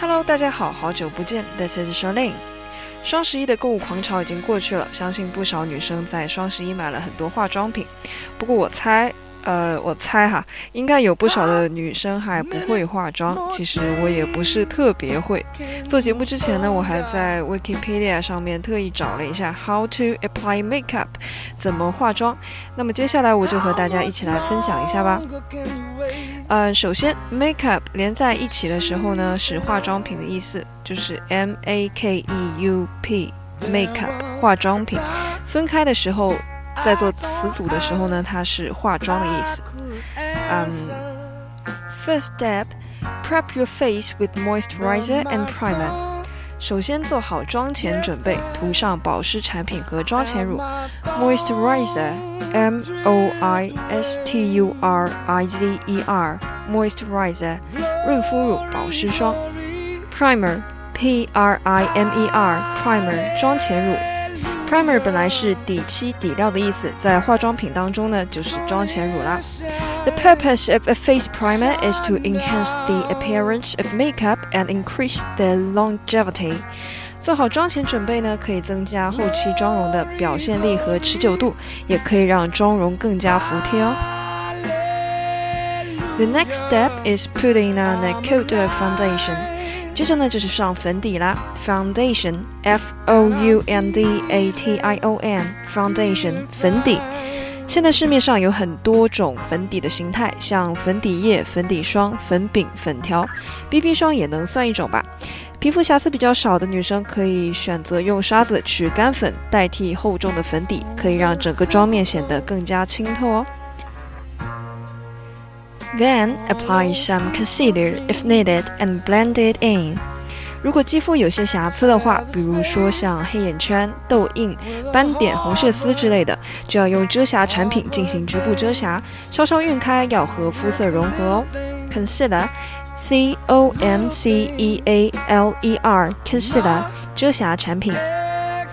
Hello，大家好，好久不见，This is Charlene。双十一的购物狂潮已经过去了，相信不少女生在双十一买了很多化妆品。不过我猜，呃，我猜哈，应该有不少的女生还不会化妆。其实我也不是特别会。做节目之前呢，我还在 Wikipedia 上面特意找了一下 How to apply makeup，怎么化妆。那么接下来我就和大家一起来分享一下吧。呃，首先，makeup 连在一起的时候呢，是化妆品的意思，就是 M A K E U P，makeup 化妆品。分开的时候，在做词组的时候呢，它是化妆的意思。嗯、First step, prep your face with moisturizer and primer. 首先做好妆前准备，涂上保湿产品和妆前乳。Moisturizer，M O I S T U R I Z E R，moisturizer，润肤乳、保湿霜。Primer，P R I M E R，primer，妆前乳。Primer 本来是底漆、底料的意思，在化妆品当中呢，就是妆前乳啦。The purpose of a face primer is to enhance the appearance of makeup and increase the longevity. 做好妆前准备呢，可以增加后期妆容的表现力和持久度，也可以让妆容更加服帖哦。The next step is putting on a coat of foundation. 接着呢就是上粉底啦，foundation，F O U N D A T I O N，foundation 粉底。 现在市面上有很多种粉底的形态，像粉底液、粉底霜、粉饼、粉条，BB 霜也能算一种吧。皮肤瑕疵比较少的女生可以选择用刷子取干粉代替厚重的粉底，可以让整个妆面显得更加清透哦。Then apply some concealer if needed and blend it in. 如果肌肤有些瑕疵的话，比如说像黑眼圈、痘印、斑点、红血丝之类的，就要用遮瑕产品进行局部遮瑕，稍稍晕开，要和肤色融合哦。Concealer，C O M C E A L E R，concealer 遮瑕产品。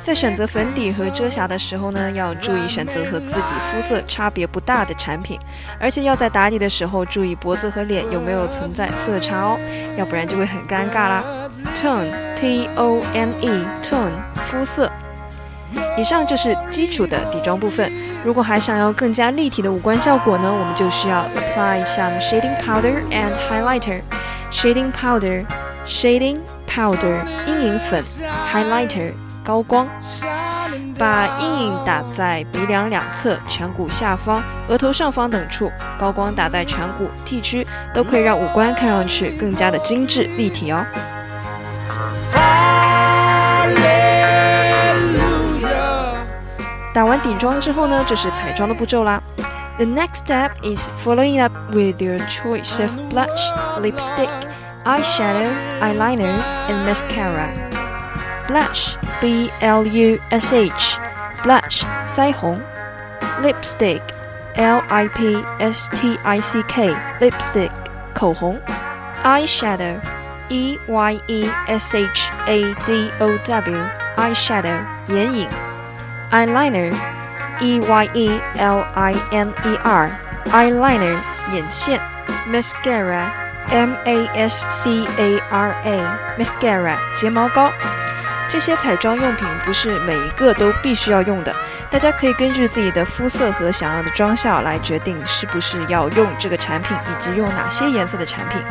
在选择粉底和遮瑕的时候呢，要注意选择和自己肤色差别不大的产品，而且要在打底的时候注意脖子和脸有没有存在色差哦，要不然就会很尴尬啦。Tone T O N E tone 肤色。以上就是基础的底妆部分。如果还想要更加立体的五官效果呢，我们就需要 apply some shading powder and highlighter。Shading powder shading powder 阴影粉，highlighter 高光。把阴影打在鼻梁两侧、颧骨下方、额头上方等处，高光打在颧骨、T 区，都可以让五官看上去更加的精致立体哦。打完底妆之后呢，就是彩妆的步骤啦。The next step is following up with your choice of blush, lipstick, eyeshadow, eyeliner, and mascara. Blush, B L U S H, blush 腮红。Lipstick, L I P S T I C K, lipstick 口红。Eyeshadow, E Y E S H A D O W, eyeshadow 眼影。 Eyeliner, E Y E L I N E R, eyeliner 眼线。Mascara, M A S C A R A, mascara 睫毛膏。这些彩妆用品不是每一个都必须要用的，大家可以根据自己的肤色和想要的妆效来决定是不是要用这个产品，以及用哪些颜色的产品。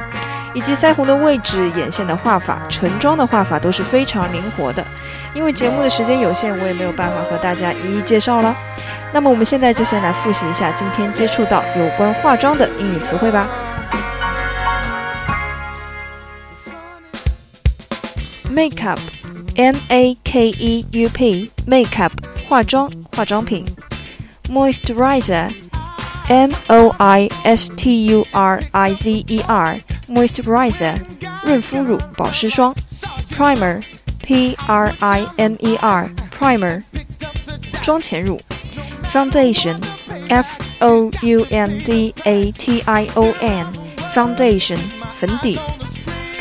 以及腮红的位置、眼线的画法、唇妆的画法都是非常灵活的。因为节目的时间有限，我也没有办法和大家一一介绍了。那么我们现在就先来复习一下今天接触到有关化妆的英语词汇吧。Makeup, M-A-K-E-U-P, makeup 化妆、化妆品。Moisturizer, M-O-I-S-T-U-R-I-Z-E-R, moisturizer 润肤乳、保湿霜。Primer, P-R-I-M-E-R, primer 妆前乳。Foundation, F-O-U-N-D-A-T-I-O-N, foundation 粉底。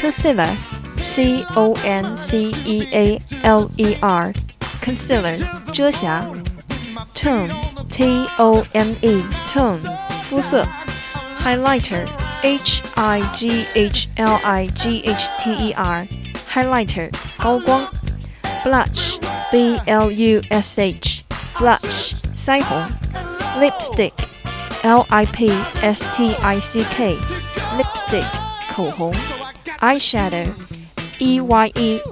Concealer, C-O-N-C-E-A-L-E-R, concealer 遮瑕。Tone, T-O-N-E, tone 肤色。Highlighter, H-I-G-H-L-I-G-H-T-E-R, highlighter 高光。Blush, B-L-U-S-H, blush 腮红。Lipstick, L-I-P-S-T-I-C-K, lipstick 口红。Eyeshadow, E-Y-E-S-H-A-D-O-W,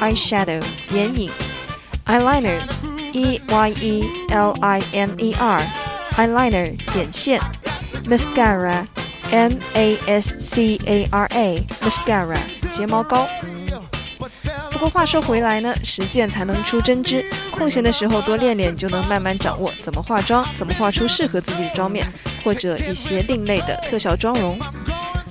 eyeshadow 眼影。Eyeliner, E-Y-E-L-I-N-E-R, eyeliner 眼线。Mascara, M-A-S-C-A-R-A, mascara 睫毛膏。不过话说回来呢，实践才能出真知。空闲的时候多练练，就能慢慢掌握怎么化妆，怎么画出适合自己的妆面，或者一些另类的特效妆容。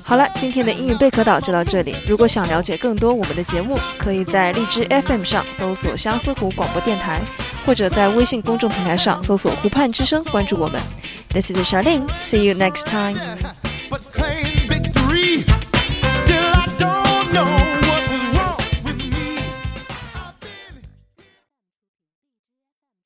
好了，今天的英语贝壳岛就到这里。如果想了解更多我们的节目，可以在荔枝 FM 上搜索相思湖广播电台，或者在微信公众平台上搜索湖畔之声，关注我们。This is Charlene. See you next time.